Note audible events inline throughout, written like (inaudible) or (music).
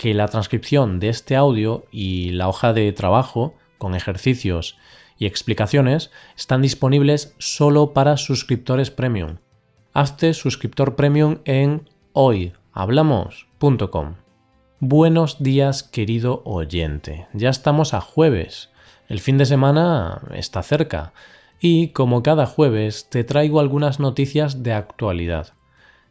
que la transcripción de este audio y la hoja de trabajo con ejercicios y explicaciones están disponibles solo para suscriptores premium. Hazte suscriptor premium en hoyhablamos.com. Buenos días querido oyente. Ya estamos a jueves. El fin de semana está cerca y como cada jueves te traigo algunas noticias de actualidad.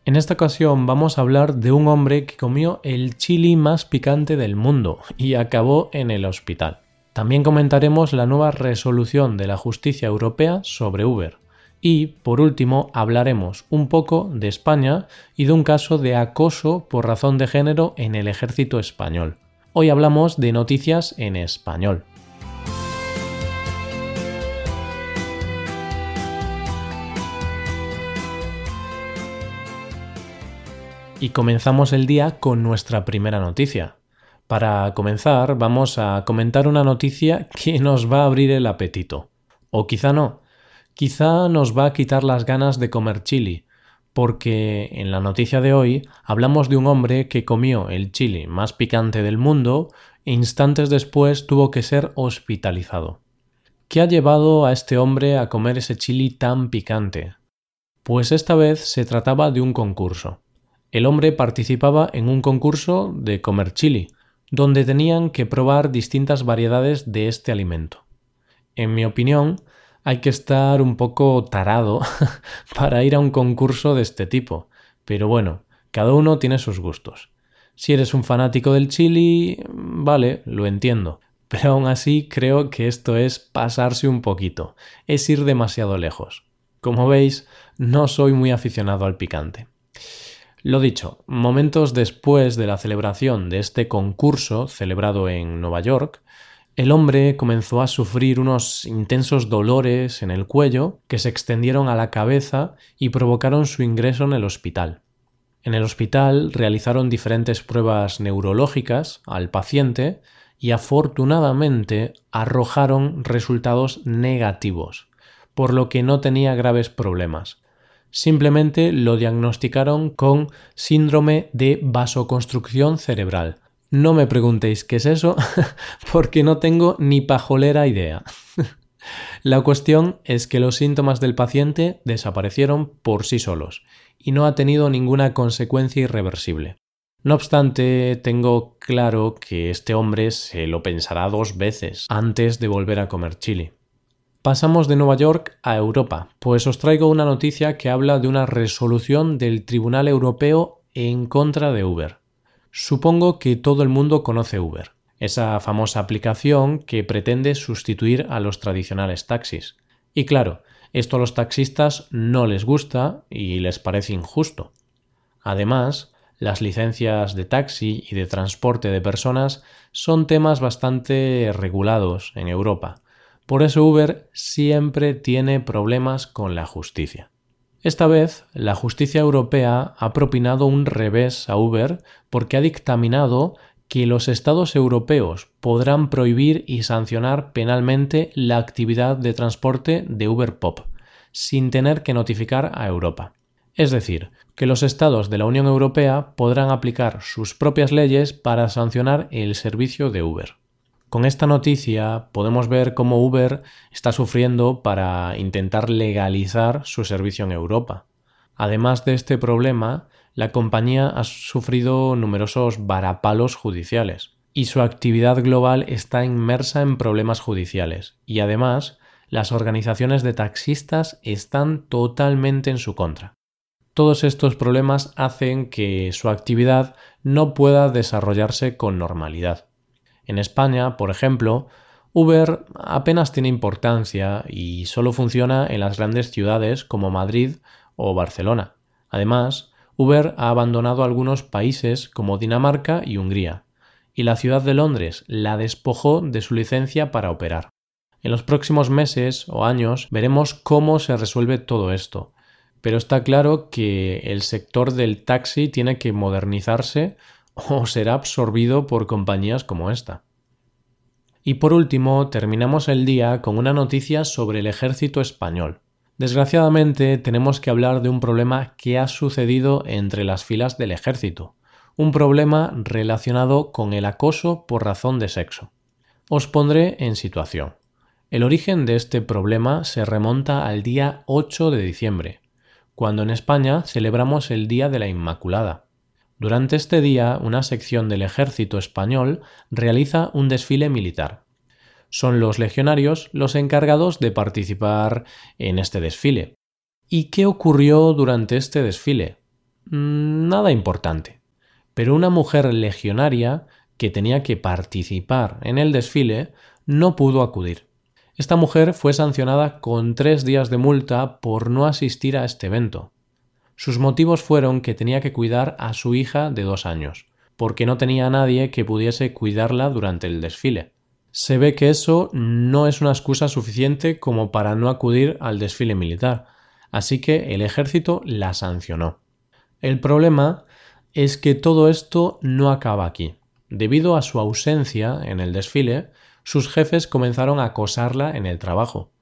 En esta ocasión vamos a hablar de un hombre que comió el chili más picante del mundo y acabó en el hospital. También comentaremos la nueva resolución de la justicia europea sobre Uber. Y, por último, hablaremos un poco de España y de un caso de acoso por razón de género en el ejército español. Hoy hablamos de noticias en español. Y comenzamos el día con nuestra primera noticia. Para comenzar, vamos a comentar una noticia que nos va a abrir el apetito. O quizá no, quizá nos va a quitar las ganas de comer chili, porque en la noticia de hoy hablamos de un hombre que comió el chili más picante del mundo e instantes después tuvo que ser hospitalizado. ¿Qué ha llevado a este hombre a comer ese chili tan picante? Pues esta vez se trataba de un concurso. El hombre participaba en un concurso de comer chili, donde tenían que probar distintas variedades de este alimento. En mi opinión, hay que estar un poco tarado (laughs) para ir a un concurso de este tipo. Pero bueno, cada uno tiene sus gustos. Si eres un fanático del chili, vale, lo entiendo. Pero aún así creo que esto es pasarse un poquito, es ir demasiado lejos. Como veis, no soy muy aficionado al picante. Lo dicho, momentos después de la celebración de este concurso celebrado en Nueva York, el hombre comenzó a sufrir unos intensos dolores en el cuello que se extendieron a la cabeza y provocaron su ingreso en el hospital. En el hospital realizaron diferentes pruebas neurológicas al paciente y afortunadamente arrojaron resultados negativos, por lo que no tenía graves problemas. Simplemente lo diagnosticaron con síndrome de vasoconstrucción cerebral, no me preguntéis qué es eso, (laughs) porque no tengo ni pajolera idea. (laughs) La cuestión es que los síntomas del paciente desaparecieron por sí solos y no ha tenido ninguna consecuencia irreversible. No obstante, tengo claro que este hombre se lo pensará dos veces antes de volver a comer chili. Pasamos de Nueva York a Europa, pues os traigo una noticia que habla de una resolución del Tribunal Europeo en contra de Uber. Supongo que todo el mundo conoce Uber, esa famosa aplicación que pretende sustituir a los tradicionales taxis. Y claro, esto a los taxistas no les gusta y les parece injusto. Además, las licencias de taxi y de transporte de personas son temas bastante regulados en Europa. Por eso Uber siempre tiene problemas con la justicia. Esta vez, la justicia europea ha propinado un revés a Uber porque ha dictaminado que los Estados europeos podrán prohibir y sancionar penalmente la actividad de transporte de Uber Pop, sin tener que notificar a Europa. Es decir, que los Estados de la Unión Europea podrán aplicar sus propias leyes para sancionar el servicio de Uber. Con esta noticia podemos ver cómo Uber está sufriendo para intentar legalizar su servicio en Europa. Además de este problema, la compañía ha sufrido numerosos varapalos judiciales y su actividad global está inmersa en problemas judiciales y además las organizaciones de taxistas están totalmente en su contra. Todos estos problemas hacen que su actividad no pueda desarrollarse con normalidad. En España, por ejemplo, Uber apenas tiene importancia y solo funciona en las grandes ciudades como Madrid o Barcelona. Además, Uber ha abandonado algunos países como Dinamarca y Hungría, y la ciudad de Londres la despojó de su licencia para operar. En los próximos meses o años veremos cómo se resuelve todo esto, pero está claro que el sector del taxi tiene que modernizarse o será absorbido por compañías como esta. Y por último, terminamos el día con una noticia sobre el ejército español. Desgraciadamente, tenemos que hablar de un problema que ha sucedido entre las filas del ejército, un problema relacionado con el acoso por razón de sexo. Os pondré en situación. El origen de este problema se remonta al día 8 de diciembre, cuando en España celebramos el Día de la Inmaculada. Durante este día, una sección del ejército español realiza un desfile militar. Son los legionarios los encargados de participar en este desfile. ¿Y qué ocurrió durante este desfile? Mm, nada importante. Pero una mujer legionaria que tenía que participar en el desfile no pudo acudir. Esta mujer fue sancionada con tres días de multa por no asistir a este evento. Sus motivos fueron que tenía que cuidar a su hija de dos años, porque no tenía nadie que pudiese cuidarla durante el desfile. Se ve que eso no es una excusa suficiente como para no acudir al desfile militar, así que el ejército la sancionó. El problema es que todo esto no acaba aquí. Debido a su ausencia en el desfile, sus jefes comenzaron a acosarla en el trabajo.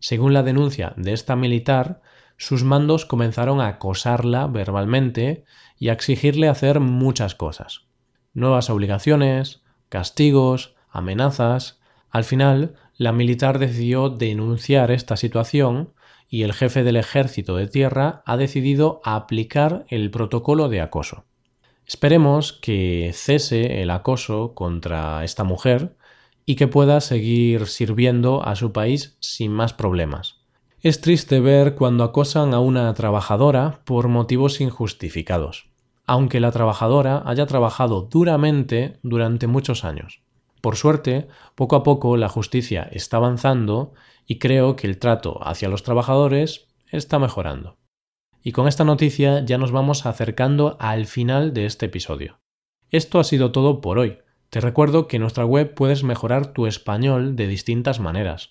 Según la denuncia de esta militar, sus mandos comenzaron a acosarla verbalmente y a exigirle hacer muchas cosas. Nuevas obligaciones, castigos, amenazas. Al final, la militar decidió denunciar esta situación y el jefe del ejército de tierra ha decidido aplicar el protocolo de acoso. Esperemos que cese el acoso contra esta mujer y que pueda seguir sirviendo a su país sin más problemas. Es triste ver cuando acosan a una trabajadora por motivos injustificados, aunque la trabajadora haya trabajado duramente durante muchos años. Por suerte, poco a poco la justicia está avanzando y creo que el trato hacia los trabajadores está mejorando. Y con esta noticia ya nos vamos acercando al final de este episodio. Esto ha sido todo por hoy. Te recuerdo que en nuestra web puedes mejorar tu español de distintas maneras.